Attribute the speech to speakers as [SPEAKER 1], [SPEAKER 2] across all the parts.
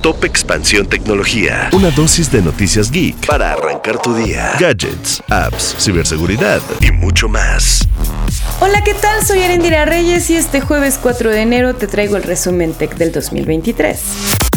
[SPEAKER 1] Top Expansión Tecnología. Una dosis de noticias geek para arrancar tu día. Gadgets, apps, ciberseguridad y mucho más.
[SPEAKER 2] Hola, ¿qué tal? Soy Erendira Reyes y este jueves 4 de enero te traigo el resumen tech del 2023.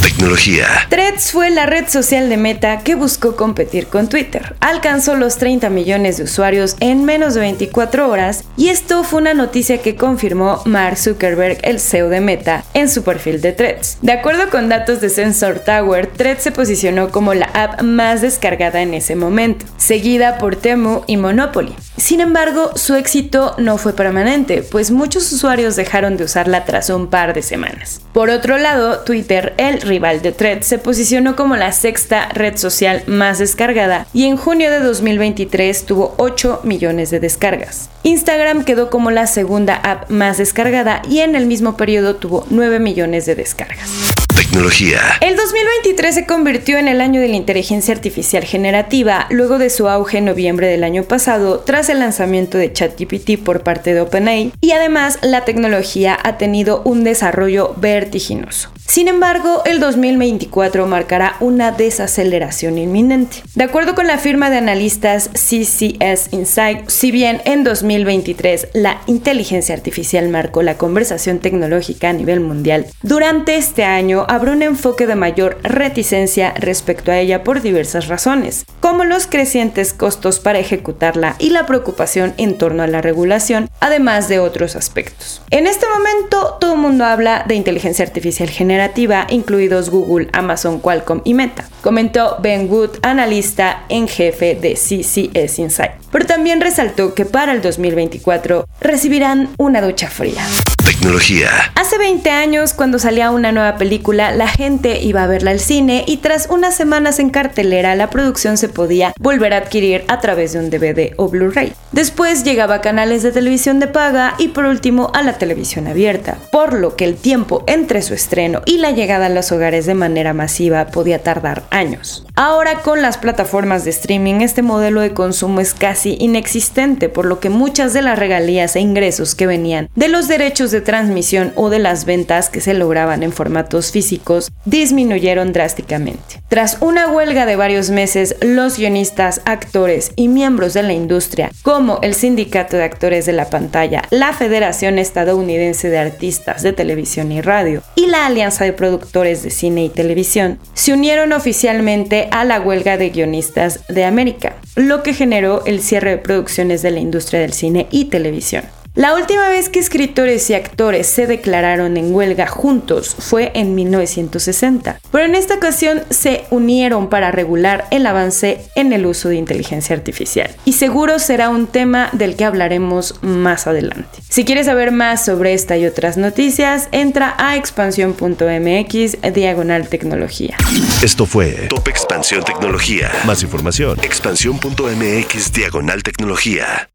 [SPEAKER 1] Tecnología.
[SPEAKER 2] Threads fue la red social de Meta que buscó competir con Twitter. Alcanzó los 30 millones de usuarios en menos de 24 horas y esto fue una noticia que confirmó Mark Zuckerberg, el CEO de Meta, en su perfil de Threads. De acuerdo con datos de Sensor Tower, Threads se posicionó como la app más descargada en ese momento, seguida por Temu y Monopoly. Sin embargo, su éxito no fue permanente, pues muchos usuarios dejaron de usarla tras un par de semanas. Por otro lado, Twitter, el rival de Threads, se posicionó como la sexta red social más descargada y en junio de 2023 tuvo 8 millones de descargas. Instagram quedó como la segunda app más descargada y en el mismo periodo tuvo 9 millones de descargas.
[SPEAKER 1] Tecnología.
[SPEAKER 2] El 2023 se convirtió en el año de la inteligencia artificial generativa, luego de su auge en noviembre del año pasado, tras el lanzamiento de ChatGPT por parte de OpenAI, y además la tecnología ha tenido un desarrollo vertiginoso. Sin embargo, el 2024 marcará una desaceleración inminente. De acuerdo con la firma de analistas CCS Insight, si bien en 2023 la inteligencia artificial marcó la conversación tecnológica a nivel mundial, durante este año habrá un enfoque de mayor reticencia respecto a ella por diversas razones, como los crecientes costos para ejecutarla y la preocupación en torno a la regulación, además de otros aspectos. En este momento, todo el mundo habla de inteligencia artificial generativa, incluidos Google, Amazon, Qualcomm y Meta, comentó Ben Wood, analista en jefe de CCS Insight. Pero también resaltó que para el 2024 recibirán una ducha fría.
[SPEAKER 1] Tecnología.
[SPEAKER 2] Hace 20 años, cuando salía una nueva película, la gente iba a verla al cine y tras unas semanas en cartelera, la producción se podía volver a adquirir a través de un DVD o Blu-ray. Después llegaba a canales de televisión de paga y por último a la televisión abierta, por lo que el tiempo entre su estreno y la llegada a los hogares de manera masiva podía tardar años. Ahora con las plataformas de streaming este modelo de consumo es casi inexistente, por lo que muchas de las regalías e ingresos que venían de los derechos transmisión o de las ventas que se lograban en formatos físicos disminuyeron drásticamente. Tras una huelga de varios meses, los guionistas, actores y miembros de la industria, como el Sindicato de Actores de la Pantalla, la Federación Estadounidense de Artistas de Televisión y Radio y la Alianza de Productores de Cine y Televisión, se unieron oficialmente a la huelga de guionistas de América, lo que generó el cierre de producciones de la industria del cine y televisión. La última vez que escritores y actores se declararon en huelga juntos fue en 1960, pero en esta ocasión se unieron para regular el avance en el uso de inteligencia artificial. Y seguro será un tema del que hablaremos más adelante. Si quieres saber más sobre esta y otras noticias, entra a expansión.mx diagonal tecnología.
[SPEAKER 1] Esto fue Top Expansión Tecnología. Más información, expansión.mx diagonal tecnología.